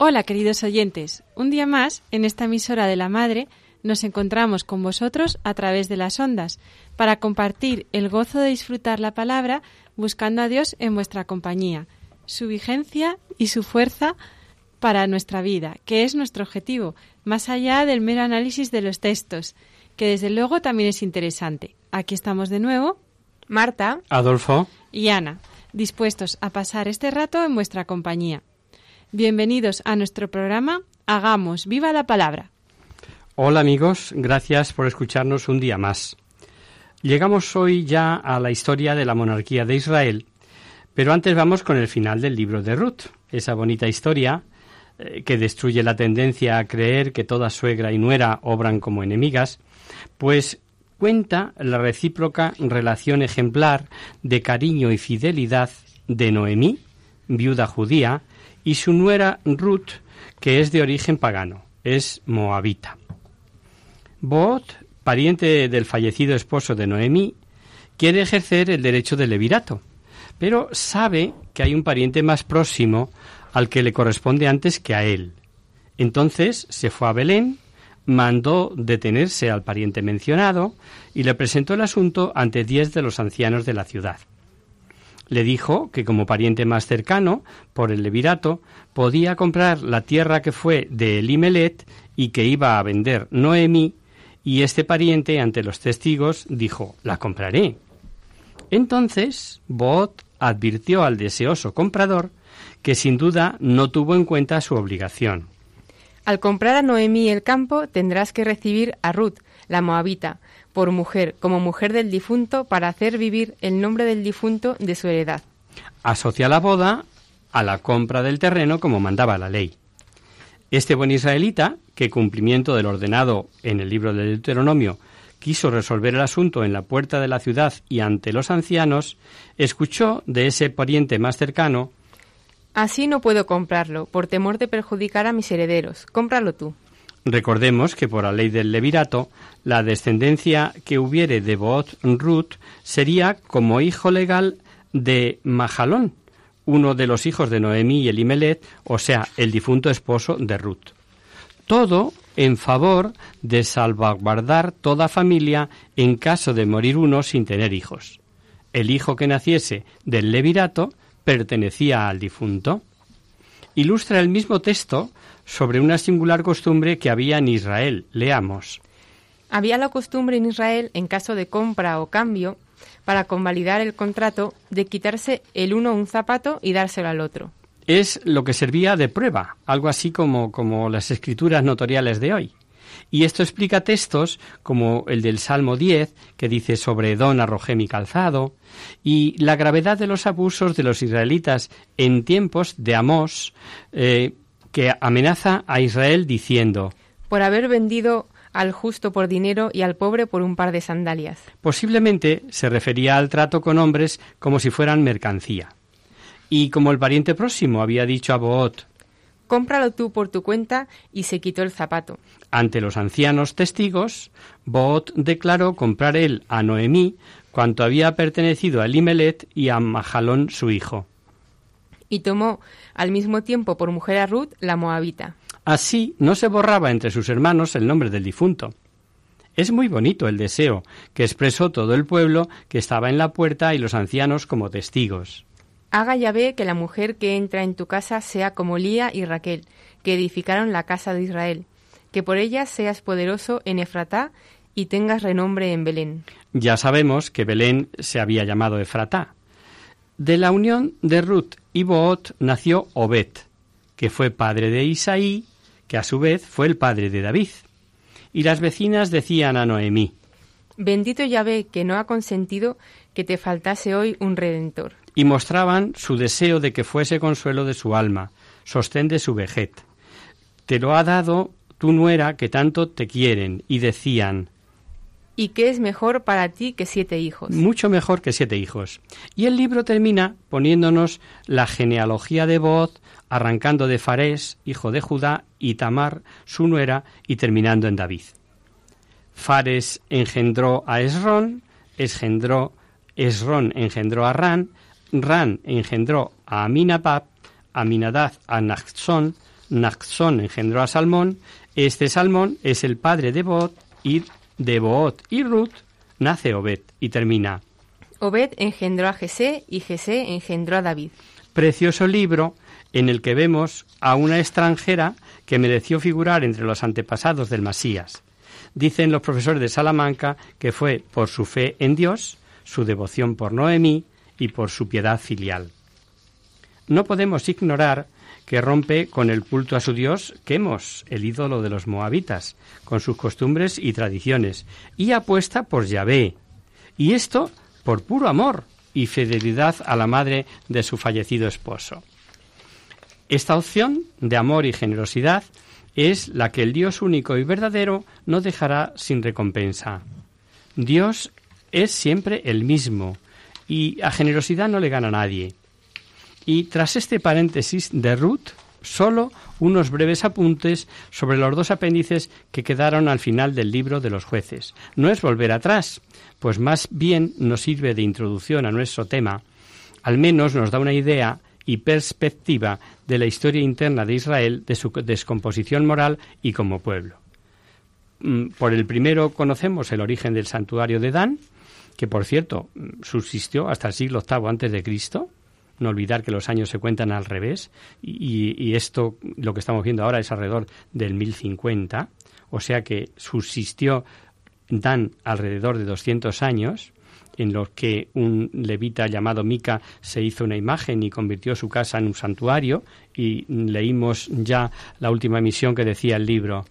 Hola queridos oyentes, un día más en esta emisora de la Madre nos encontramos con vosotros a través de las ondas para compartir el gozo de disfrutar la palabra buscando a Dios en vuestra compañía, su vigencia y su fuerza para nuestra vida, que es nuestro objetivo, más allá del mero análisis de los textos, que desde luego también es interesante. Aquí estamos de nuevo, Marta Adolfo, y Ana, dispuestos a pasar este rato en vuestra compañía. Bienvenidos a nuestro programa Hagamos viva la palabra. hola amigos, gracias por escucharnos un día más. Llegamos hoy ya a la historia de la monarquía de Israel, pero antes vamos con el final del libro de Ruth, esa bonita historia eh, que destruye la tendencia a creer que toda suegra y nuera obran como enemigas, pues cuenta la recíproca relación ejemplar de cariño y fidelidad de Noemí, viuda judía, y su nuera Ruth, que es de origen pagano, es moabita. Boot, pariente del fallecido esposo de Noemí, quiere ejercer el derecho del levirato, pero sabe que hay un pariente más próximo al que le corresponde antes que a él. Entonces se fue a Belén, mandó detenerse al pariente mencionado y le presentó el asunto ante diez de los ancianos de la ciudad. Le dijo que como pariente más cercano, por el levirato, podía comprar la tierra que fue de Elimelet y que iba a vender Noemí, y este pariente, ante los testigos, dijo, la compraré. Entonces, Boot advirtió al deseoso comprador que sin duda no tuvo en cuenta su obligación. Al comprar a Noemí el campo, tendrás que recibir a Ruth, la moabita, por mujer, como mujer del difunto, para hacer vivir el nombre del difunto de su heredad. Asocia la boda a la compra del terreno como mandaba la ley. Este buen israelita, que cumplimiento del ordenado en el libro del Deuteronomio quiso resolver el asunto en la puerta de la ciudad y ante los ancianos, escuchó de ese pariente más cercano Así no puedo comprarlo, por temor de perjudicar a mis herederos. Cómpralo tú. Recordemos que por la ley del levirato, la descendencia que hubiere de Boot Ruth sería como hijo legal de Majalón, uno de los hijos de Noemí y Elimelet, o sea, el difunto esposo de Ruth. Todo en favor de salvaguardar toda familia en caso de morir uno sin tener hijos. El hijo que naciese del levirato pertenecía al difunto. Ilustra el mismo texto sobre una singular costumbre que había en Israel. Leamos. Había la costumbre en Israel, en caso de compra o cambio, para convalidar el contrato, de quitarse el uno un zapato y dárselo al otro. Es lo que servía de prueba, algo así como, como las escrituras notoriales de hoy. Y esto explica textos como el del Salmo 10, que dice sobre Don arrojé mi calzado, y la gravedad de los abusos de los israelitas en tiempos de Amós, eh, que amenaza a Israel diciendo, Por haber vendido al justo por dinero y al pobre por un par de sandalias. Posiblemente se refería al trato con hombres como si fueran mercancía. Y como el pariente próximo había dicho a Boot, Cómpralo tú por tu cuenta y se quitó el zapato. ante los ancianos testigos, Boot declaró comprar él a Noemí cuanto había pertenecido a Elimelet y a Majalón su hijo. Y tomó al mismo tiempo por mujer a Ruth, la moabita. Así no se borraba entre sus hermanos el nombre del difunto. Es muy bonito el deseo que expresó todo el pueblo que estaba en la puerta y los ancianos como testigos. Haga Yahvé que la mujer que entra en tu casa sea como Lía y Raquel, que edificaron la casa de Israel, que por ellas seas poderoso en Efratá y tengas renombre en Belén. Ya sabemos que Belén se había llamado Efratá. De la unión de Ruth y Boot nació Obed, que fue padre de Isaí, que a su vez fue el padre de David. Y las vecinas decían a Noemí, Bendito Yahvé que no ha consentido que te faltase hoy un redentor. Y mostraban su deseo de que fuese consuelo de su alma, sostén de su vejez. Te lo ha dado tu nuera que tanto te quieren, y decían, ¿Y qué es mejor para ti que siete hijos? Mucho mejor que siete hijos. Y el libro termina poniéndonos la genealogía de Boz, arrancando de Farés, hijo de Judá, y Tamar, su nuera, y terminando en David. Fares engendró a Esrón, Esrón engendró a Ran, Ran engendró a Aminadab, Aminadab a Nachzón, Nachzón engendró a Salmón, este Salmón es el padre de Boot y de Boot y Ruth nace Obed y termina. Obed engendró a Jesé y Jesé engendró a David. Precioso libro en el que vemos a una extranjera que mereció figurar entre los antepasados del Masías. Dicen los profesores de Salamanca que fue por su fe en Dios, su devoción por Noemí y por su piedad filial. No podemos ignorar que rompe con el culto a su dios Quemos, el ídolo de los moabitas, con sus costumbres y tradiciones, y apuesta por Yahvé. Y esto por puro amor y fidelidad a la madre de su fallecido esposo. Esta opción de amor y generosidad es la que el Dios único y verdadero no dejará sin recompensa. Dios es siempre el mismo y a generosidad no le gana nadie. Y tras este paréntesis de Ruth, solo unos breves apuntes sobre los dos apéndices que quedaron al final del libro de los jueces. No es volver atrás, pues más bien nos sirve de introducción a nuestro tema, al menos nos da una idea y perspectiva de la historia interna de Israel, de su descomposición moral y como pueblo. Mm, por el primero conocemos el origen del santuario de Dan, que por cierto subsistió hasta el siglo VIII antes de Cristo. No olvidar que los años se cuentan al revés y, y esto, lo que estamos viendo ahora, es alrededor del 1050, o sea que subsistió Dan alrededor de 200 años en los que un levita llamado Mica se hizo una imagen y convirtió su casa en un santuario, y leímos ya la última emisión que decía el libro.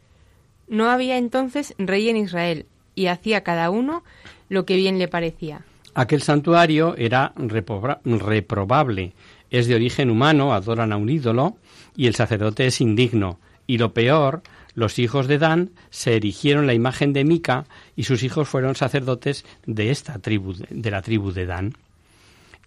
No había entonces rey en Israel, y hacía cada uno lo que bien le parecía. Aquel santuario era reprobable, es de origen humano, adoran a un ídolo, y el sacerdote es indigno. Y lo peor, los hijos de Dan se erigieron la imagen de Mica y sus hijos fueron sacerdotes de esta tribu, de la tribu de Dan.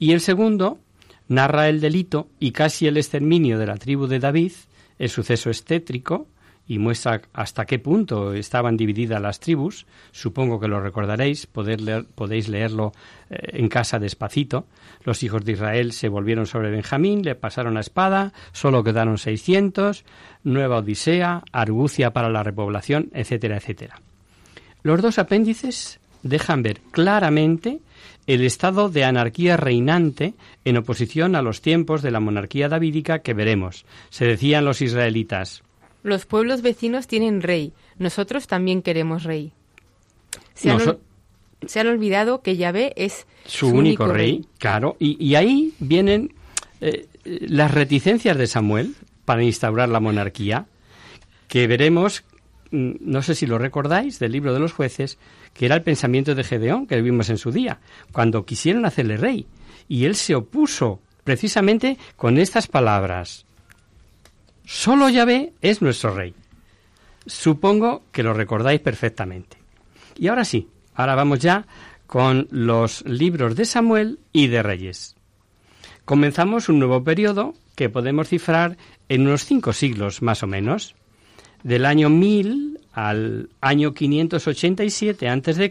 Y el segundo narra el delito y casi el exterminio de la tribu de David, el suceso estétrico, y muestra hasta qué punto estaban divididas las tribus. Supongo que lo recordaréis, podéis leerlo eh, en casa despacito. Los hijos de Israel se volvieron sobre Benjamín, le pasaron la espada, solo quedaron 600, nueva odisea, argucia para la repoblación, etcétera, etcétera. Los dos apéndices dejan ver claramente el estado de anarquía reinante en oposición a los tiempos de la monarquía davídica que veremos. Se decían los israelitas, los pueblos vecinos tienen rey, nosotros también queremos rey. Se, han, olvidado que Yahvé es su, único, rey, claro, y, ahí vienen eh, las reticencias de Samuel para instaurar la monarquía, que veremos, mm, no sé si lo recordáis, del libro de los jueces, que era el pensamiento de Gedeón, que vimos en su día, cuando quisieron hacerle rey, y él se opuso precisamente con estas palabras. Solo Yahvé es nuestro rey. Supongo que lo recordáis perfectamente. Y ahora sí, ahora vamos ya con los libros de Samuel y de Reyes. Comenzamos un nuevo periodo que podemos cifrar en unos cinco siglos más o menos, del año 1000 al año 587 a.C.,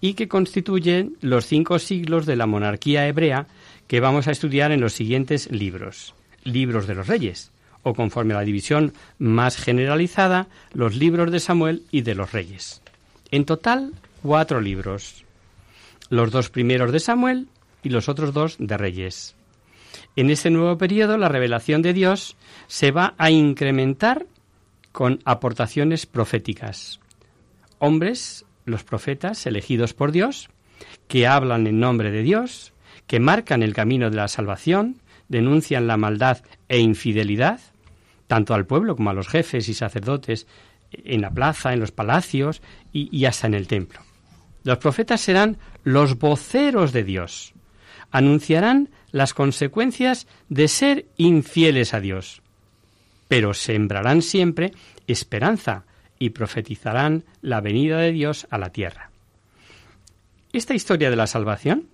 y que constituyen los cinco siglos de la monarquía hebrea que vamos a estudiar en los siguientes libros. Libros de los Reyes, o conforme a la división más generalizada, los libros de Samuel y de los reyes. En total, cuatro libros. Los dos primeros de Samuel y los otros dos de reyes. En este nuevo periodo la revelación de Dios se va a incrementar con aportaciones proféticas. Hombres, los profetas elegidos por Dios, que hablan en nombre de Dios, que marcan el camino de la salvación, denuncian la maldad e infidelidad, tanto al pueblo como a los jefes y sacerdotes en la plaza, en los palacios y, hasta en el templo. Los profetas serán los voceros de Dios. Anunciarán las consecuencias de ser infieles a Dios. Pero sembrarán siempre esperanza y profetizarán la venida de Dios a la tierra. Esta historia de la salvación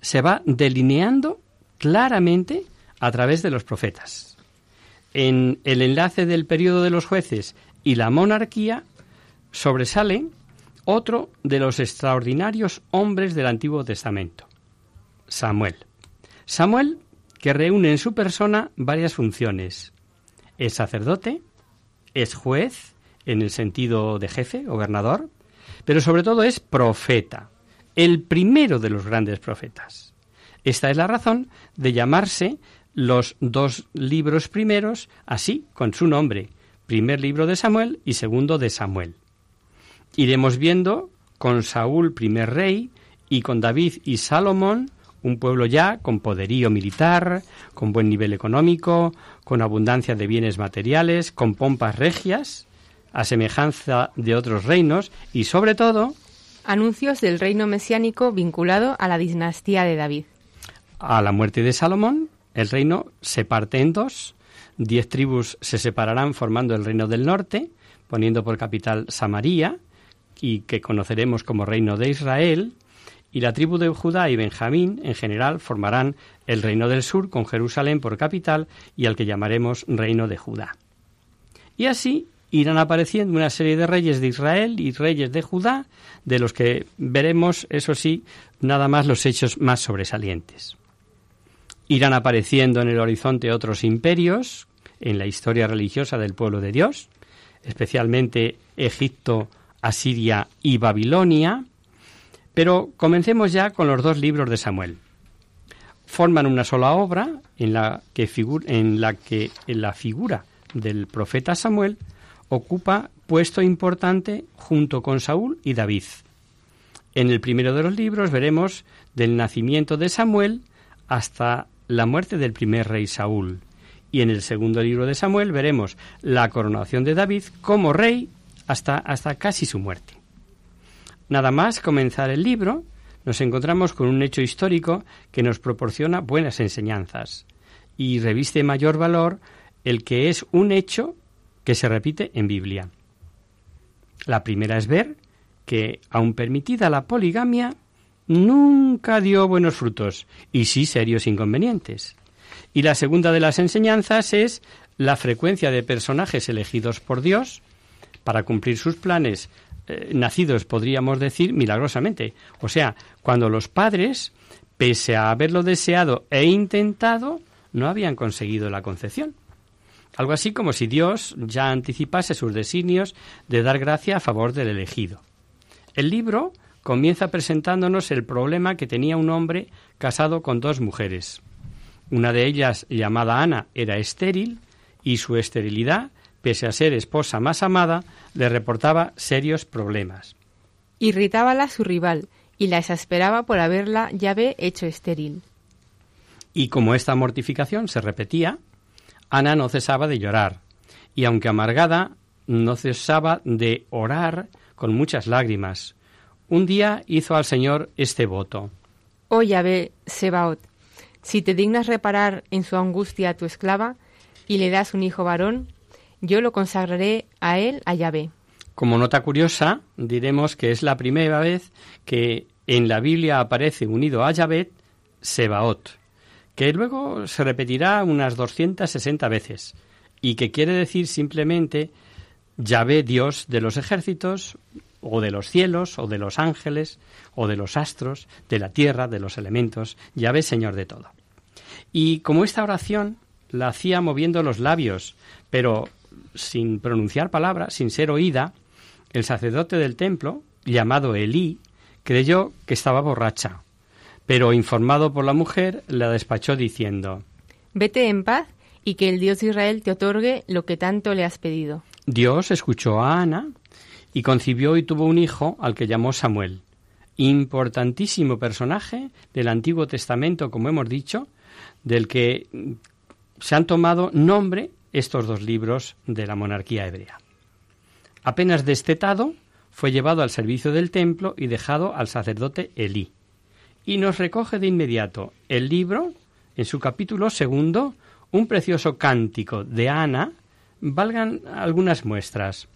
se va delineando claramente a través de los profetas. En el enlace del periodo de los jueces y la monarquía sobresale otro de los extraordinarios hombres del Antiguo Testamento, Samuel. Samuel, que reúne en su persona varias funciones. Es sacerdote, es juez, en el sentido de jefe, gobernador, pero sobre todo es profeta, el primero de los grandes profetas. Esta es la razón de llamarse los dos libros primeros así, con su nombre, primer libro de Samuel y segundo de Samuel. Iremos viendo con Saúl primer rey y con David y Salomón un pueblo ya con poderío militar, con buen nivel económico, con abundancia de bienes materiales, con pompas regias, a semejanza de otros reinos y sobre todo anuncios del reino mesiánico vinculado a la dinastía de David. A la muerte de Salomón, el reino se parte en dos, Diez tribus se separarán formando el reino del norte, poniendo por capital Samaria, y que conoceremos como reino de Israel, y la tribu de Judá y Benjamín en general formarán el reino del sur con Jerusalén por capital y al que llamaremos reino de Judá. Y así irán apareciendo una serie de reyes de Israel y reyes de Judá, de los que veremos, eso sí, nada más los hechos más sobresalientes. Irán apareciendo en el horizonte otros imperios en la historia religiosa del pueblo de Dios, especialmente Egipto, Asiria y Babilonia. Pero comencemos ya con los dos libros de Samuel. Forman una sola obra en la que, en la, que la figura del profeta Samuel ocupa puesto importante junto con Saúl y David. En el primero de los libros veremos del nacimiento de Samuel hasta la muerte del primer rey Saúl. Y en el segundo libro de Samuel veremos la coronación de David como rey hasta, hasta casi su muerte. Nada más comenzar el libro, nos encontramos con un hecho histórico que nos proporciona buenas enseñanzas y reviste mayor valor el que es un hecho que se repite en Biblia. La primera es ver que, aun permitida la poligamia, nunca dio buenos frutos y sí serios inconvenientes. Y la segunda de las enseñanzas es la frecuencia de personajes elegidos por Dios para cumplir sus planes, eh, nacidos, podríamos decir, milagrosamente. O sea, cuando los padres, pese a haberlo deseado e intentado, no habían conseguido la concepción. Algo así como si Dios ya anticipase sus designios de dar gracia a favor del elegido. El libro comienza presentándonos el problema que tenía un hombre casado con dos mujeres. Una de ellas, llamada Ana, era estéril y su esterilidad, pese a ser esposa más amada, le reportaba serios problemas. Irritábala su rival y la exasperaba por haberla ve hecho estéril. Y como esta mortificación se repetía, Ana no cesaba de llorar, y aunque amargada, no cesaba de orar con muchas lágrimas, un día hizo al Señor este voto. Oh Yahvé, Sebaot, si te dignas reparar en su angustia a tu esclava y le das un hijo varón, yo lo consagraré a él, a Yahvé. Como nota curiosa, diremos que es la primera vez que en la Biblia aparece unido a Yahvé Sebaot, que luego se repetirá unas 260 veces y que quiere decir simplemente Yahvé Dios de los ejércitos o de los cielos, o de los ángeles, o de los astros, de la tierra, de los elementos, ya ves, Señor de todo. Y como esta oración la hacía moviendo los labios, pero sin pronunciar palabra, sin ser oída, el sacerdote del templo, llamado Elí, creyó que estaba borracha. Pero informado por la mujer, la despachó diciendo, Vete en paz y que el Dios de Israel te otorgue lo que tanto le has pedido. Dios escuchó a Ana y concibió y tuvo un hijo al que llamó Samuel. Importantísimo personaje del Antiguo Testamento, como hemos dicho, del que se han tomado nombre estos dos libros de la monarquía hebrea. Apenas destetado, fue llevado al servicio del templo y dejado al sacerdote Elí. Y nos recoge de inmediato el libro, en su capítulo segundo, un precioso cántico de Ana, valgan algunas muestras.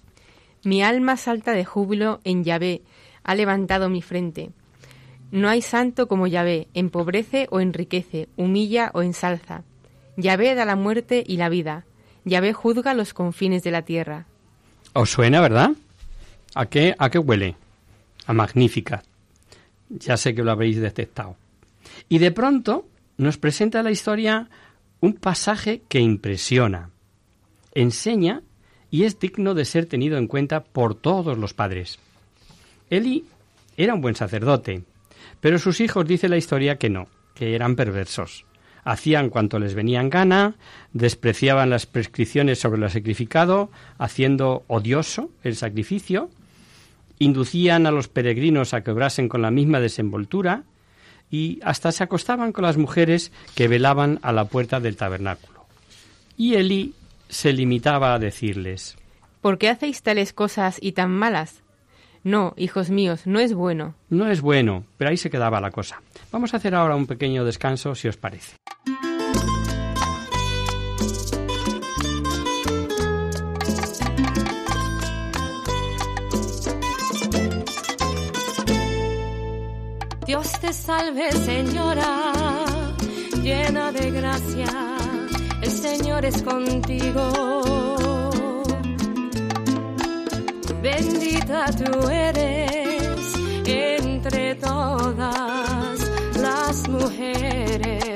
Mi alma salta de júbilo en Yahvé, ha levantado mi frente. No hay santo como Yahvé, empobrece o enriquece, humilla o ensalza. Yahvé da la muerte y la vida. Yahvé juzga los confines de la tierra. ¿Os suena, verdad? ¿A qué, a qué huele? A magnífica. Ya sé que lo habréis detectado. Y de pronto nos presenta la historia un pasaje que impresiona, enseña y es digno de ser tenido en cuenta por todos los padres. Eli era un buen sacerdote, pero sus hijos dice la historia que no, que eran perversos. Hacían cuanto les venía en gana, despreciaban las prescripciones sobre lo sacrificado, haciendo odioso el sacrificio, inducían a los peregrinos a que obrasen con la misma desenvoltura, y hasta se acostaban con las mujeres que velaban a la puerta del tabernáculo. Y Elí se limitaba a decirles ¿Por qué hacéis tales cosas y tan malas? No, hijos míos, no es bueno. No es bueno, pero ahí se quedaba la cosa. Vamos a hacer ahora un pequeño descanso, si os parece. Dios te salve, Señora, llena de gracia, el Señor es contigo. Bendita tú eres entre todas las mujeres.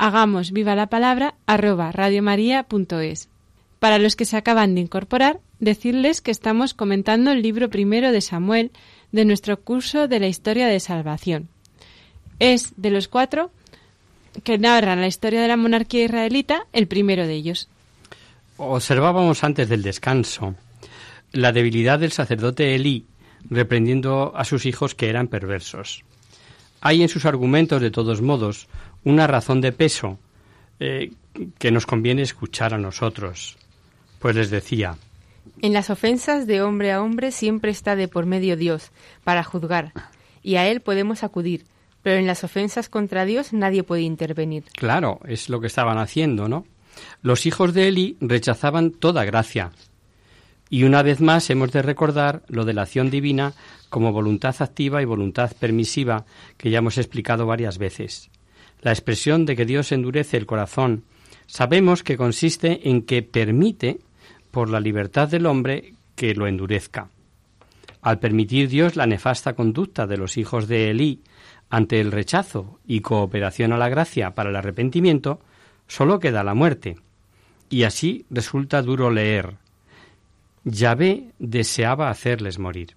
hagamos viva la palabra arroba radiomaria.es. Para los que se acaban de incorporar, decirles que estamos comentando el libro primero de Samuel de nuestro curso de la historia de salvación. Es de los cuatro que narran la historia de la monarquía israelita el primero de ellos. Observábamos antes del descanso la debilidad del sacerdote Elí reprendiendo a sus hijos que eran perversos. Hay en sus argumentos, de todos modos, una razón de peso eh, que nos conviene escuchar a nosotros. Pues les decía, En las ofensas de hombre a hombre siempre está de por medio Dios, para juzgar, y a Él podemos acudir, pero en las ofensas contra Dios nadie puede intervenir. Claro, es lo que estaban haciendo, ¿no? Los hijos de Eli rechazaban toda gracia. Y una vez más hemos de recordar lo de la acción divina como voluntad activa y voluntad permisiva que ya hemos explicado varias veces. La expresión de que Dios endurece el corazón sabemos que consiste en que permite, por la libertad del hombre, que lo endurezca. Al permitir Dios la nefasta conducta de los hijos de Elí ante el rechazo y cooperación a la gracia para el arrepentimiento, sólo queda la muerte. Y así resulta duro leer. Yahvé deseaba hacerles morir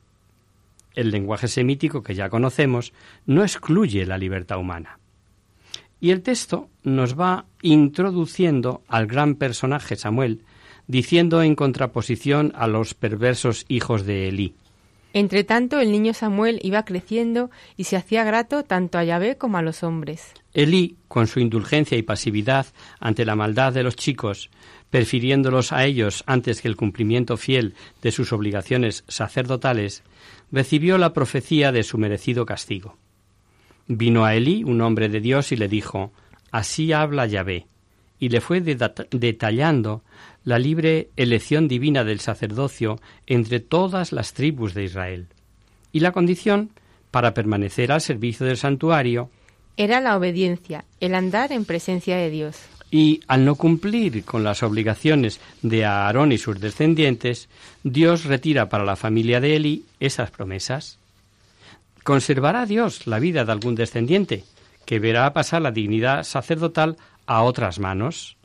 el lenguaje semítico que ya conocemos no excluye la libertad humana. Y el texto nos va introduciendo al gran personaje Samuel, diciendo en contraposición a los perversos hijos de Elí. Entre tanto, el niño Samuel iba creciendo y se hacía grato tanto a Yahvé como a los hombres. Elí, con su indulgencia y pasividad ante la maldad de los chicos, prefiriéndolos a ellos antes que el cumplimiento fiel de sus obligaciones sacerdotales, recibió la profecía de su merecido castigo. Vino a Elí un hombre de Dios y le dijo, Así habla Yahvé, y le fue detallando la libre elección divina del sacerdocio entre todas las tribus de Israel, y la condición para permanecer al servicio del santuario era la obediencia, el andar en presencia de Dios. Y al no cumplir con las obligaciones de Aarón y sus descendientes, Dios retira para la familia de Eli esas promesas. ¿Conservará Dios la vida de algún descendiente que verá pasar la dignidad sacerdotal a otras manos?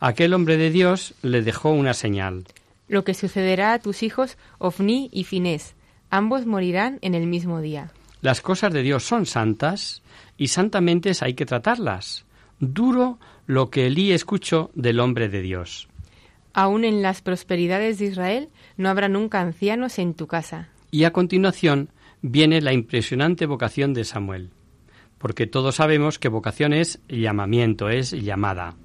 Aquel hombre de Dios le dejó una señal. Lo que sucederá a tus hijos Ofni y Finés, ambos morirán en el mismo día. Las cosas de Dios son santas y santamente hay que tratarlas. Duro lo que Elí escuchó del hombre de Dios. Aún en las prosperidades de Israel no habrá nunca ancianos en tu casa. Y a continuación viene la impresionante vocación de Samuel, porque todos sabemos que vocación es llamamiento, es llamada.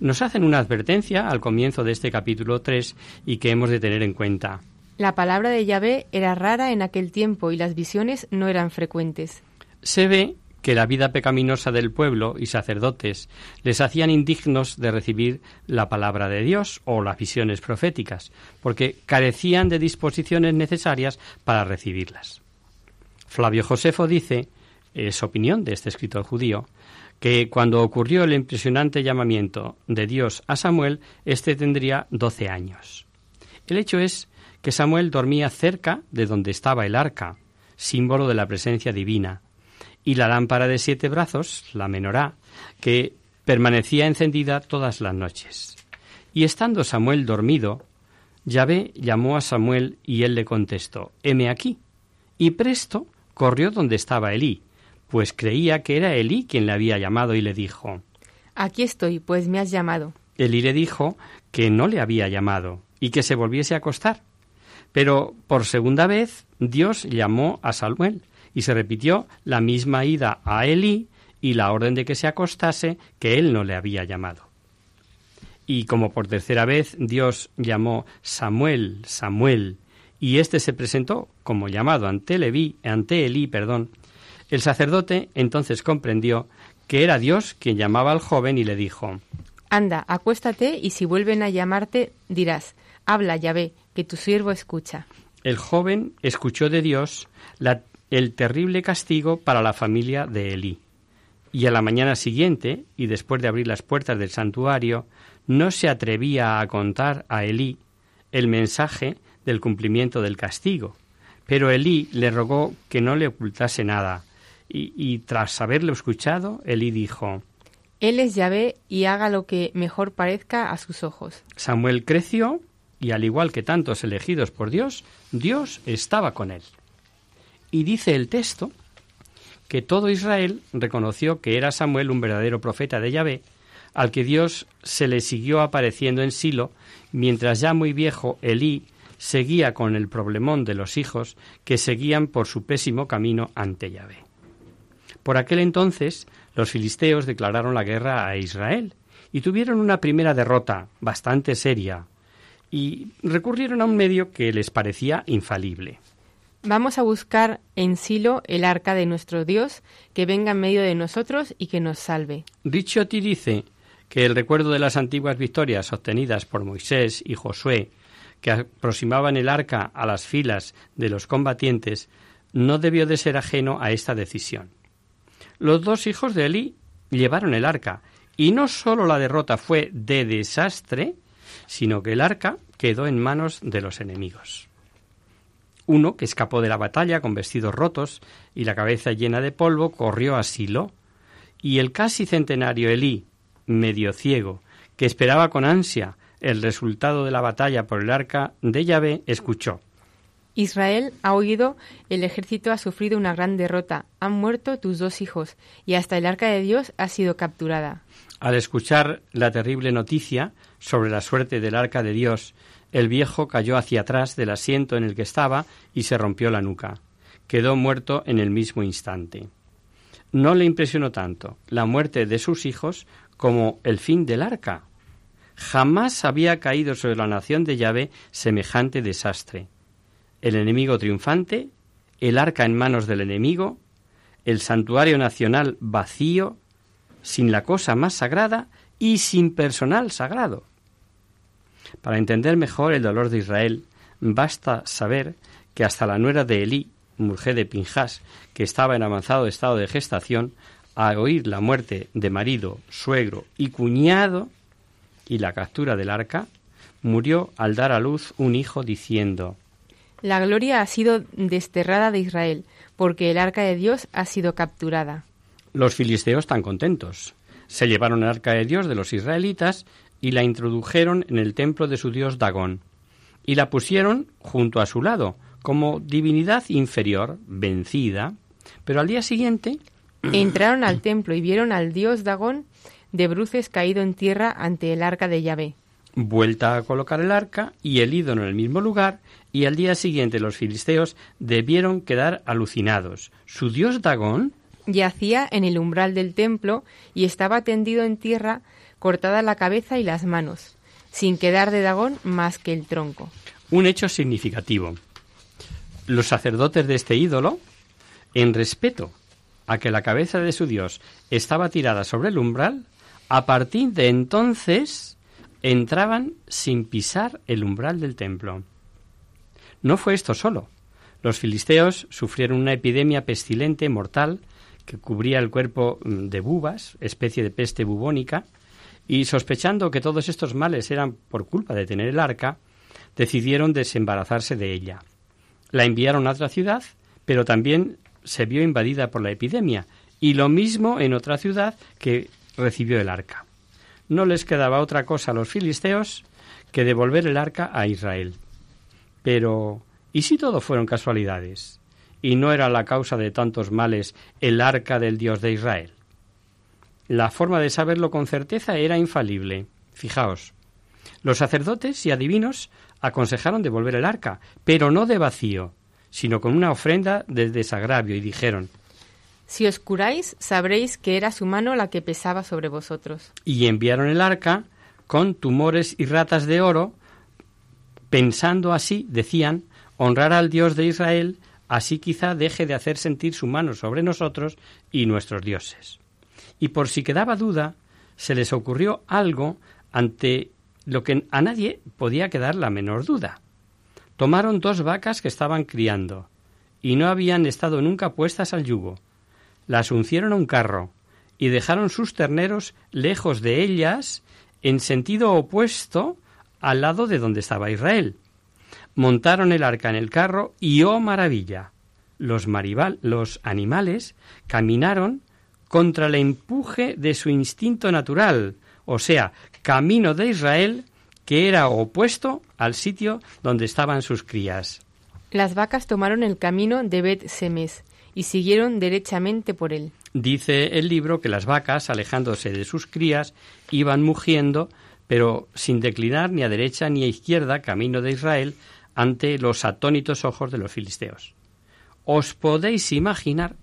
Nos hacen una advertencia al comienzo de este capítulo 3 y que hemos de tener en cuenta. La palabra de Yahvé era rara en aquel tiempo y las visiones no eran frecuentes. Se ve que la vida pecaminosa del pueblo y sacerdotes les hacían indignos de recibir la palabra de Dios o las visiones proféticas, porque carecían de disposiciones necesarias para recibirlas. Flavio Josefo dice, es opinión de este escritor judío, que cuando ocurrió el impresionante llamamiento de Dios a Samuel, éste tendría doce años. El hecho es que Samuel dormía cerca de donde estaba el arca, símbolo de la presencia divina, y la lámpara de siete brazos, la menorá, que permanecía encendida todas las noches. Y estando Samuel dormido, Yahvé llamó a Samuel y él le contestó, heme aquí. Y presto corrió donde estaba Elí, pues creía que era Elí quien le había llamado y le dijo, Aquí estoy, pues me has llamado. Elí le dijo que no le había llamado y que se volviese a acostar. Pero por segunda vez Dios llamó a Samuel y se repitió la misma ida a Elí y la orden de que se acostase que él no le había llamado. Y como por tercera vez Dios llamó Samuel, Samuel, y éste se presentó como llamado ante, Leví, ante Elí, perdón, el sacerdote entonces comprendió que era Dios quien llamaba al joven y le dijo, Anda, acuéstate y si vuelven a llamarte dirás, habla, Yahvé, que tu siervo escucha. El joven escuchó de Dios la- el terrible castigo para la familia de Elí. Y a la mañana siguiente, y después de abrir las puertas del santuario, no se atrevía a contar a Elí el mensaje del cumplimiento del castigo. Pero Elí le rogó que no le ocultase nada. Y, y tras haberlo escuchado, Elí dijo, Él es Yahvé y haga lo que mejor parezca a sus ojos. Samuel creció y al igual que tantos elegidos por Dios, Dios estaba con él. Y dice el texto que todo Israel reconoció que era Samuel un verdadero profeta de Yahvé, al que Dios se le siguió apareciendo en Silo, mientras ya muy viejo Elí seguía con el problemón de los hijos que seguían por su pésimo camino ante Yahvé. Por aquel entonces, los filisteos declararon la guerra a Israel y tuvieron una primera derrota bastante seria y recurrieron a un medio que les parecía infalible. Vamos a buscar en Silo el arca de nuestro Dios, que venga en medio de nosotros y que nos salve. Ricciotti dice que el recuerdo de las antiguas victorias obtenidas por Moisés y Josué, que aproximaban el arca a las filas de los combatientes, no debió de ser ajeno a esta decisión. Los dos hijos de Elí llevaron el arca, y no sólo la derrota fue de desastre, sino que el arca quedó en manos de los enemigos. Uno, que escapó de la batalla con vestidos rotos y la cabeza llena de polvo, corrió a Silo, y el casi centenario Elí, medio ciego, que esperaba con ansia el resultado de la batalla por el arca de Yahvé, escuchó. Israel ha oído, el ejército ha sufrido una gran derrota, han muerto tus dos hijos, y hasta el arca de Dios ha sido capturada. Al escuchar la terrible noticia sobre la suerte del arca de Dios, el viejo cayó hacia atrás del asiento en el que estaba y se rompió la nuca. Quedó muerto en el mismo instante. No le impresionó tanto la muerte de sus hijos como el fin del arca. Jamás había caído sobre la nación de Yahvé semejante desastre. El enemigo triunfante, el arca en manos del enemigo, el santuario nacional vacío, sin la cosa más sagrada y sin personal sagrado. Para entender mejor el dolor de Israel, basta saber que hasta la nuera de Elí, mujer de Pinjas, que estaba en avanzado estado de gestación, a oír la muerte de marido, suegro y cuñado y la captura del arca, murió al dar a luz un hijo diciendo, La gloria ha sido desterrada de Israel, porque el arca de Dios ha sido capturada. Los filisteos tan contentos. Se llevaron el arca de Dios de los israelitas y la introdujeron en el templo de su dios Dagón, y la pusieron junto a su lado, como divinidad inferior, vencida, pero al día siguiente Entraron al templo y vieron al dios Dagón de bruces caído en tierra ante el arca de Yahvé. vuelta a colocar el arca y el ídolo en el mismo lugar, y al día siguiente los filisteos debieron quedar alucinados. ¿Su dios Dagón? Yacía en el umbral del templo y estaba tendido en tierra, cortada la cabeza y las manos, sin quedar de Dagón más que el tronco. Un hecho significativo. Los sacerdotes de este ídolo, en respeto a que la cabeza de su dios estaba tirada sobre el umbral, a partir de entonces entraban sin pisar el umbral del templo. No fue esto solo. Los filisteos sufrieron una epidemia pestilente mortal que cubría el cuerpo mm, de bubas, especie de peste bubónica, y sospechando que todos estos males eran por culpa de tener el arca, decidieron desembarazarse de ella. La enviaron a otra ciudad, pero también se vio invadida por la epidemia, y lo mismo en otra ciudad que recibió el arca. No les quedaba otra cosa a los filisteos que devolver el arca a Israel. Pero, ¿y si todo fueron casualidades? ¿Y no era la causa de tantos males el arca del Dios de Israel? La forma de saberlo con certeza era infalible. Fijaos, los sacerdotes y adivinos aconsejaron devolver el arca, pero no de vacío, sino con una ofrenda de desagravio, y dijeron, Si os curáis, sabréis que era su mano la que pesaba sobre vosotros. y enviaron el arca con tumores y ratas de oro, pensando así, decían, honrar al Dios de Israel, así quizá deje de hacer sentir su mano sobre nosotros y nuestros dioses. y por si quedaba duda, se les ocurrió algo ante lo que a nadie podía quedar la menor duda. Tomaron dos vacas que estaban criando, y no habían estado nunca puestas al yugo. Las uncieron a un carro, y dejaron sus terneros lejos de ellas, en sentido opuesto al lado de donde estaba Israel. Montaron el arca en el carro, y oh maravilla. Los, maribal, los animales caminaron contra el empuje de su instinto natural, o sea, camino de Israel que era opuesto al sitio donde estaban sus crías. Las vacas tomaron el camino de Bet Semes y siguieron derechamente por él. Dice el libro que las vacas, alejándose de sus crías, iban mugiendo, pero sin declinar ni a derecha ni a izquierda, camino de Israel, ante los atónitos ojos de los filisteos. ¿Os podéis imaginar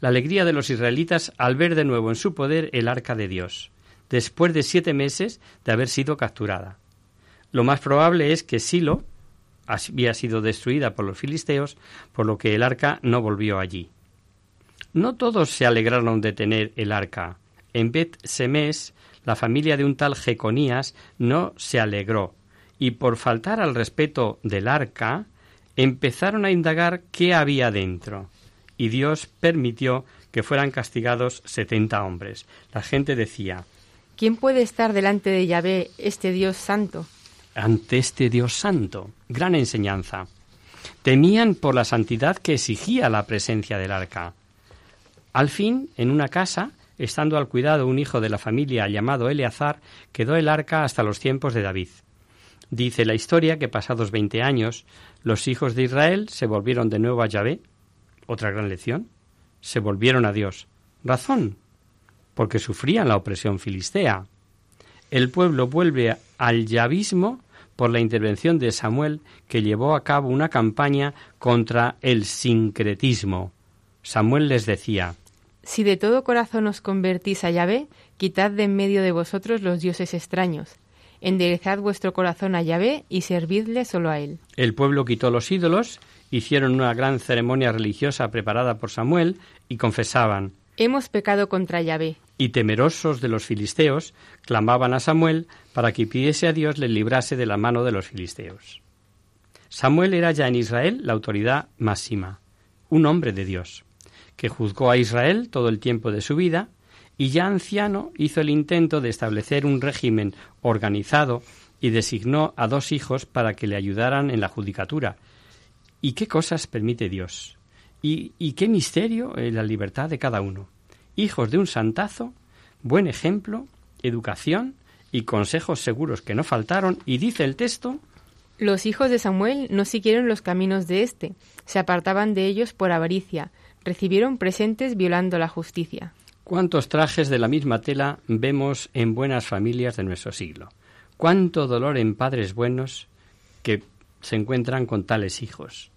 la alegría de los israelitas al ver de nuevo en su poder el arca de Dios, después de siete meses de haber sido capturada. Lo más probable es que Silo había sido destruida por los filisteos, por lo que el arca no volvió allí. No todos se alegraron de tener el arca. En Bet Semes, la familia de un tal Jeconías no se alegró, y por faltar al respeto del arca, empezaron a indagar qué había dentro y Dios permitió que fueran castigados setenta hombres. La gente decía ¿Quién puede estar delante de Yahvé, este Dios santo? Ante este Dios santo. Gran enseñanza. Temían por la santidad que exigía la presencia del arca. Al fin, en una casa, estando al cuidado un hijo de la familia llamado Eleazar, quedó el arca hasta los tiempos de David. Dice la historia que pasados veinte años, los hijos de Israel se volvieron de nuevo a Yahvé, otra gran lección. Se volvieron a Dios. Razón. Porque sufrían la opresión filistea. El pueblo vuelve al yavismo por la intervención de Samuel, que llevó a cabo una campaña contra el sincretismo. Samuel les decía Si de todo corazón os convertís a Yahvé, quitad de en medio de vosotros los dioses extraños. Enderezad vuestro corazón a Yahvé y servidle solo a él. El pueblo quitó los ídolos hicieron una gran ceremonia religiosa preparada por Samuel y confesaban Hemos pecado contra Yahvé. Y temerosos de los filisteos, clamaban a Samuel para que pidiese a Dios le librase de la mano de los filisteos. Samuel era ya en Israel la autoridad máxima, un hombre de Dios, que juzgó a Israel todo el tiempo de su vida y ya anciano hizo el intento de establecer un régimen organizado y designó a dos hijos para que le ayudaran en la judicatura, y qué cosas permite Dios. Y, qué misterio en la libertad de cada uno. Hijos de un santazo, buen ejemplo, educación y consejos seguros que no faltaron. Y dice el texto Los hijos de Samuel no siguieron los caminos de éste, se apartaban de ellos por avaricia, recibieron presentes violando la justicia. ¿Cuántos trajes de la misma tela vemos en buenas familias de nuestro siglo? ¿Cuánto dolor en padres buenos que se encuentran con tales hijos.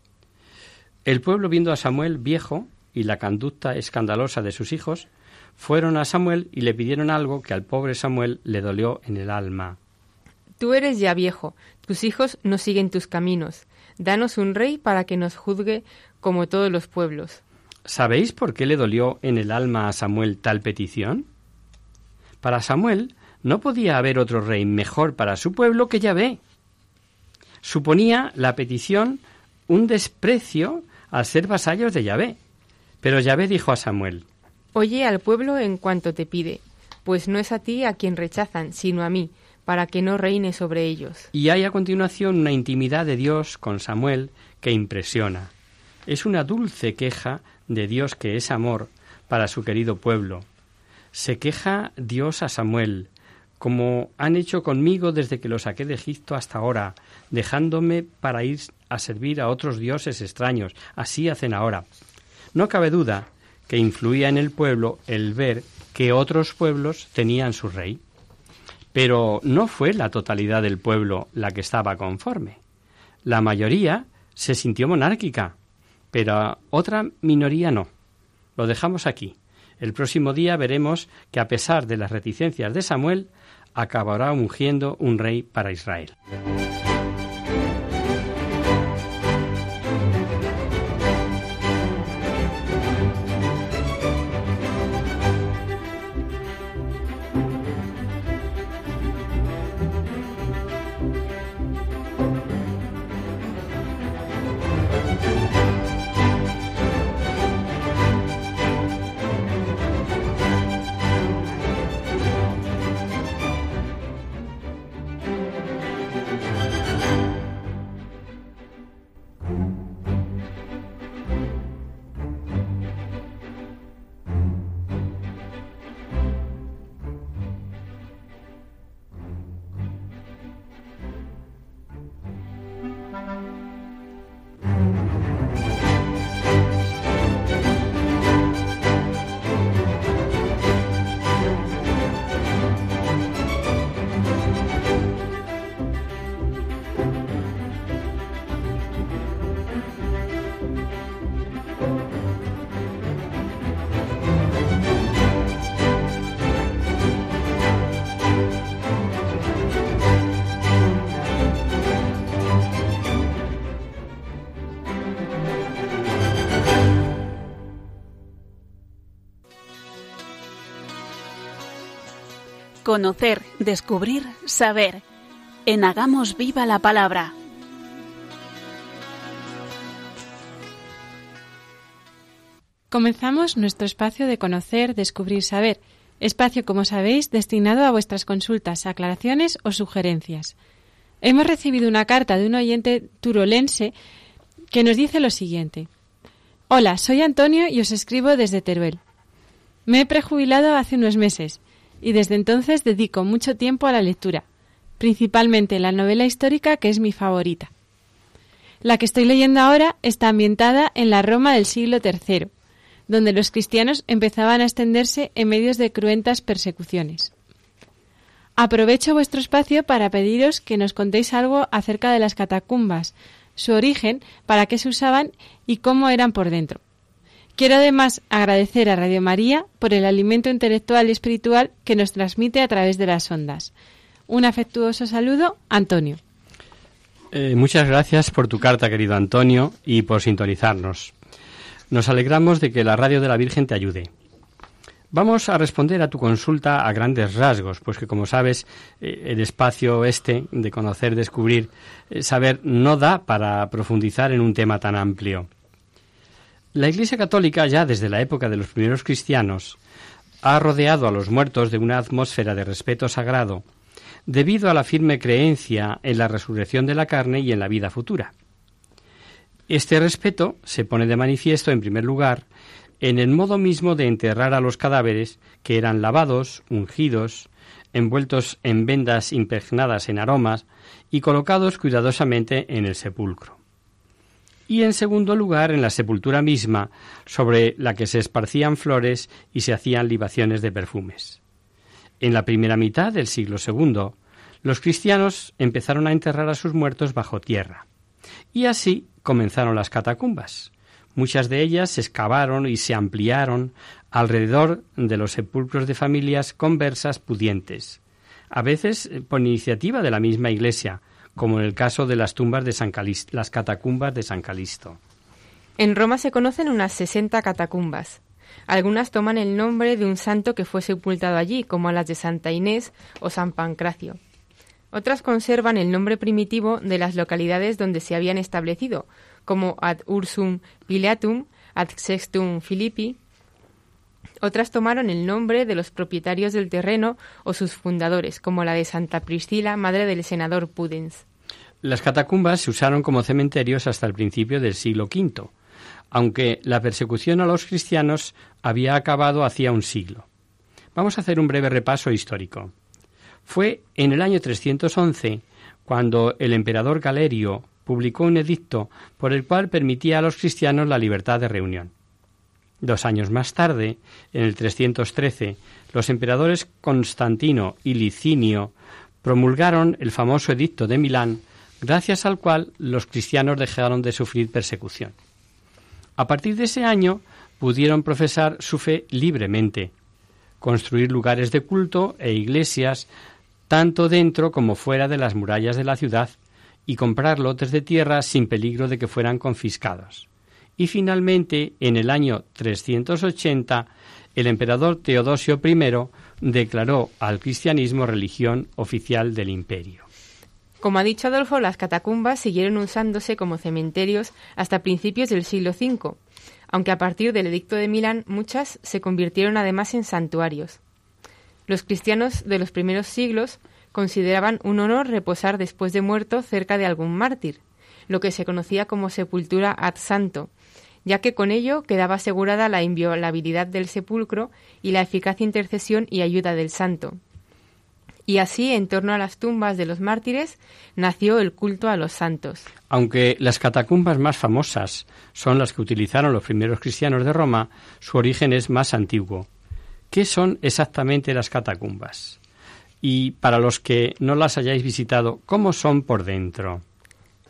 El pueblo, viendo a Samuel viejo y la conducta escandalosa de sus hijos, fueron a Samuel y le pidieron algo que al pobre Samuel le dolió en el alma. Tú eres ya viejo, tus hijos no siguen tus caminos. Danos un rey para que nos juzgue como todos los pueblos. ¿Sabéis por qué le dolió en el alma a Samuel tal petición? Para Samuel no podía haber otro rey mejor para su pueblo que Yahvé suponía la petición un desprecio al ser vasallos de Yahvé. Pero Yahvé dijo a Samuel, Oye al pueblo en cuanto te pide, pues no es a ti a quien rechazan, sino a mí, para que no reine sobre ellos. Y hay a continuación una intimidad de Dios con Samuel que impresiona. Es una dulce queja de Dios que es amor para su querido pueblo. Se queja Dios a Samuel, como han hecho conmigo desde que lo saqué de Egipto hasta ahora, dejándome para ir a servir a otros dioses extraños. Así hacen ahora. No cabe duda que influía en el pueblo el ver que otros pueblos tenían su rey. Pero no fue la totalidad del pueblo la que estaba conforme. La mayoría se sintió monárquica, pero otra minoría no. Lo dejamos aquí. El próximo día veremos que a pesar de las reticencias de Samuel, acabará ungiendo un rey para Israel. Conocer, descubrir, saber. En Hagamos Viva la Palabra. Comenzamos nuestro espacio de conocer, descubrir, saber. Espacio, como sabéis, destinado a vuestras consultas, aclaraciones o sugerencias. Hemos recibido una carta de un oyente turolense que nos dice lo siguiente. Hola, soy Antonio y os escribo desde Teruel. Me he prejubilado hace unos meses y desde entonces dedico mucho tiempo a la lectura, principalmente la novela histórica que es mi favorita. La que estoy leyendo ahora está ambientada en la Roma del siglo III, donde los cristianos empezaban a extenderse en medios de cruentas persecuciones. Aprovecho vuestro espacio para pediros que nos contéis algo acerca de las catacumbas, su origen, para qué se usaban y cómo eran por dentro. Quiero además agradecer a Radio María por el alimento intelectual y espiritual que nos transmite a través de las ondas. Un afectuoso saludo, Antonio. Eh, muchas gracias por tu carta, querido Antonio, y por sintonizarnos. Nos alegramos de que la radio de la Virgen te ayude. Vamos a responder a tu consulta a grandes rasgos, pues que como sabes, eh, el espacio este de conocer, descubrir, eh, saber no da para profundizar en un tema tan amplio. La Iglesia Católica, ya desde la época de los primeros cristianos, ha rodeado a los muertos de una atmósfera de respeto sagrado, debido a la firme creencia en la resurrección de la carne y en la vida futura. Este respeto se pone de manifiesto, en primer lugar, en el modo mismo de enterrar a los cadáveres, que eran lavados, ungidos, envueltos en vendas impregnadas en aromas y colocados cuidadosamente en el sepulcro y en segundo lugar en la sepultura misma, sobre la que se esparcían flores y se hacían libaciones de perfumes. En la primera mitad del siglo II, los cristianos empezaron a enterrar a sus muertos bajo tierra. Y así comenzaron las catacumbas. Muchas de ellas se excavaron y se ampliaron alrededor de los sepulcros de familias conversas pudientes, a veces eh, por iniciativa de la misma Iglesia, como en el caso de las tumbas de San Calisto, las catacumbas de San Calisto. En Roma se conocen unas 60 catacumbas. Algunas toman el nombre de un santo que fue sepultado allí, como las de Santa Inés o San Pancracio. Otras conservan el nombre primitivo de las localidades donde se habían establecido, como ad Ursum Pileatum, ad Sextum Philippi. Otras tomaron el nombre de los propietarios del terreno o sus fundadores, como la de Santa Priscila, madre del senador Pudens. Las catacumbas se usaron como cementerios hasta el principio del siglo V, aunque la persecución a los cristianos había acabado hacía un siglo. Vamos a hacer un breve repaso histórico. Fue en el año 311 cuando el emperador Galerio publicó un edicto por el cual permitía a los cristianos la libertad de reunión. Dos años más tarde, en el 313, los emperadores Constantino y Licinio promulgaron el famoso edicto de Milán gracias al cual los cristianos dejaron de sufrir persecución. A partir de ese año pudieron profesar su fe libremente, construir lugares de culto e iglesias tanto dentro como fuera de las murallas de la ciudad y comprar lotes de tierra sin peligro de que fueran confiscados. Y finalmente, en el año 380, el emperador Teodosio I declaró al cristianismo religión oficial del imperio. Como ha dicho Adolfo, las catacumbas siguieron usándose como cementerios hasta principios del siglo V, aunque a partir del Edicto de Milán muchas se convirtieron además en santuarios. Los cristianos de los primeros siglos consideraban un honor reposar después de muerto cerca de algún mártir, lo que se conocía como sepultura ad santo, ya que con ello quedaba asegurada la inviolabilidad del sepulcro y la eficaz intercesión y ayuda del santo. Y así, en torno a las tumbas de los mártires, nació el culto a los santos. Aunque las catacumbas más famosas son las que utilizaron los primeros cristianos de Roma, su origen es más antiguo. ¿Qué son exactamente las catacumbas? Y para los que no las hayáis visitado, ¿cómo son por dentro?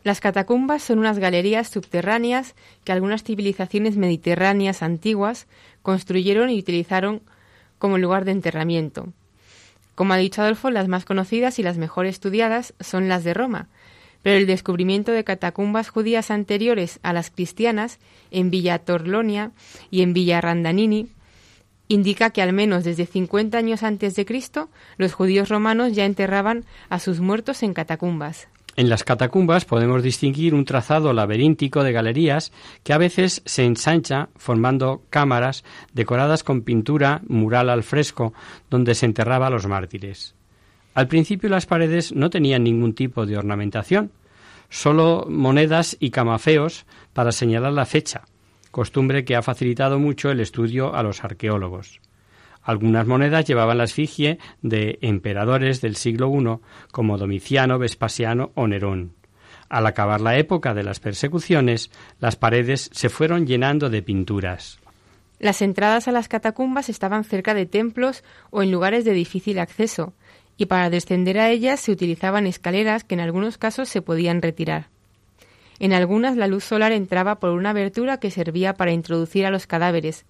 Las catacumbas son unas galerías subterráneas que algunas civilizaciones mediterráneas antiguas construyeron y utilizaron como lugar de enterramiento. Como ha dicho Adolfo, las más conocidas y las mejor estudiadas son las de Roma, pero el descubrimiento de catacumbas judías anteriores a las cristianas en Villa Torlonia y en Villa Randanini indica que al menos desde 50 años antes de Cristo, los judíos romanos ya enterraban a sus muertos en catacumbas. En las catacumbas podemos distinguir un trazado laberíntico de galerías que a veces se ensancha formando cámaras decoradas con pintura mural al fresco donde se enterraba a los mártires. Al principio las paredes no tenían ningún tipo de ornamentación, solo monedas y camafeos para señalar la fecha, costumbre que ha facilitado mucho el estudio a los arqueólogos. Algunas monedas llevaban la esfigie de emperadores del siglo I como Domiciano, Vespasiano o Nerón. Al acabar la época de las persecuciones, las paredes se fueron llenando de pinturas. Las entradas a las catacumbas estaban cerca de templos o en lugares de difícil acceso, y para descender a ellas se utilizaban escaleras que en algunos casos se podían retirar. En algunas la luz solar entraba por una abertura que servía para introducir a los cadáveres,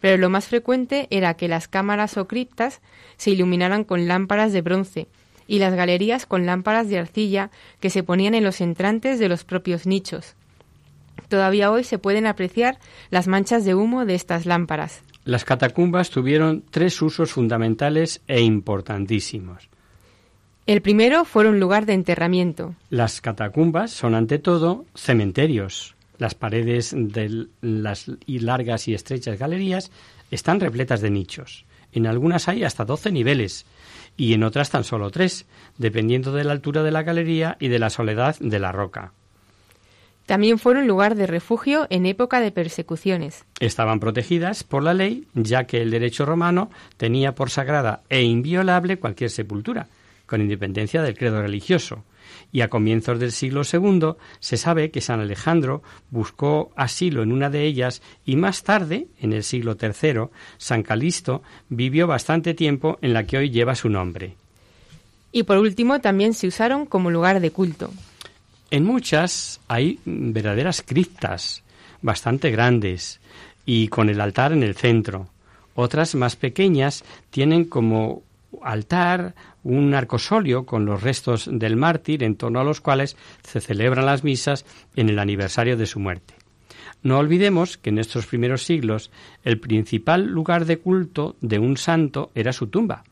pero lo más frecuente era que las cámaras o criptas se iluminaran con lámparas de bronce y las galerías con lámparas de arcilla que se ponían en los entrantes de los propios nichos. Todavía hoy se pueden apreciar las manchas de humo de estas lámparas. Las catacumbas tuvieron tres usos fundamentales e importantísimos. El primero fue un lugar de enterramiento. Las catacumbas son ante todo cementerios. Las paredes de las largas y estrechas galerías están repletas de nichos. En algunas hay hasta doce niveles y en otras tan solo tres, dependiendo de la altura de la galería y de la soledad de la roca. También fueron lugar de refugio en época de persecuciones. Estaban protegidas por la ley, ya que el derecho romano tenía por sagrada e inviolable cualquier sepultura, con independencia del credo religioso. Y a comienzos del siglo II se sabe que San Alejandro buscó asilo en una de ellas y más tarde, en el siglo III, San Calisto vivió bastante tiempo en la que hoy lleva su nombre. Y por último también se usaron como lugar de culto. En muchas hay verdaderas criptas, bastante grandes, y con el altar en el centro. Otras más pequeñas tienen como altar un arcosolio con los restos del mártir en torno a los cuales se celebran las misas en el aniversario de su muerte. No olvidemos que en estos primeros siglos el principal lugar de culto de un santo era su tumba.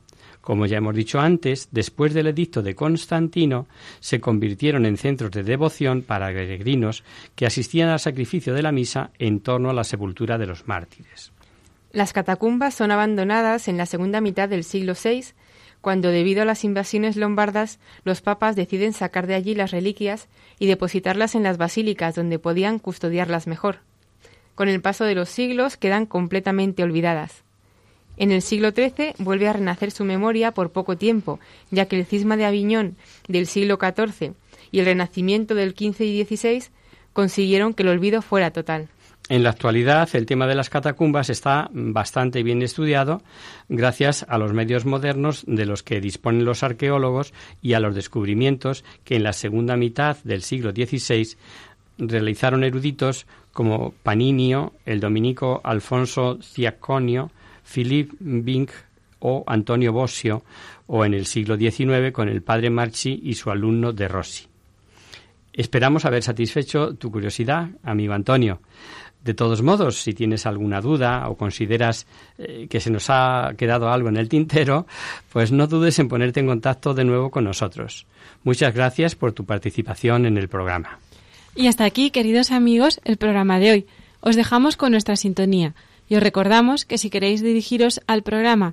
Como ya hemos dicho antes, después del edicto de Constantino, se convirtieron en centros de devoción para peregrinos que asistían al sacrificio de la misa en torno a la sepultura de los mártires. Las catacumbas son abandonadas en la segunda mitad del siglo VI cuando debido a las invasiones lombardas los papas deciden sacar de allí las reliquias y depositarlas en las basílicas donde podían custodiarlas mejor. Con el paso de los siglos quedan completamente olvidadas. En el siglo XIII vuelve a renacer su memoria por poco tiempo, ya que el cisma de Aviñón del siglo XIV y el renacimiento del XV y XVI consiguieron que el olvido fuera total. En la actualidad, el tema de las catacumbas está bastante bien estudiado gracias a los medios modernos de los que disponen los arqueólogos y a los descubrimientos que en la segunda mitad del siglo XVI realizaron eruditos como Paninio, el dominico Alfonso Ciaconio, Philippe Bink o Antonio Bossio, o en el siglo XIX con el padre Marchi y su alumno de Rossi. Esperamos haber satisfecho tu curiosidad, amigo Antonio. De todos modos, si tienes alguna duda o consideras eh, que se nos ha quedado algo en el tintero, pues no dudes en ponerte en contacto de nuevo con nosotros. Muchas gracias por tu participación en el programa. Y hasta aquí, queridos amigos, el programa de hoy. Os dejamos con nuestra sintonía y os recordamos que si queréis dirigiros al programa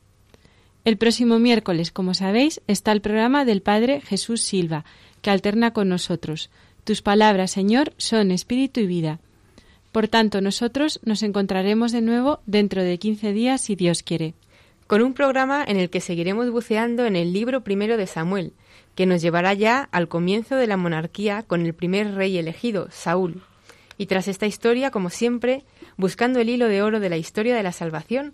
El próximo miércoles, como sabéis, está el programa del Padre Jesús Silva, que alterna con nosotros. Tus palabras, Señor, son espíritu y vida. Por tanto, nosotros nos encontraremos de nuevo dentro de quince días, si Dios quiere. Con un programa en el que seguiremos buceando en el libro primero de Samuel, que nos llevará ya al comienzo de la monarquía con el primer rey elegido, Saúl. Y tras esta historia, como siempre, buscando el hilo de oro de la historia de la salvación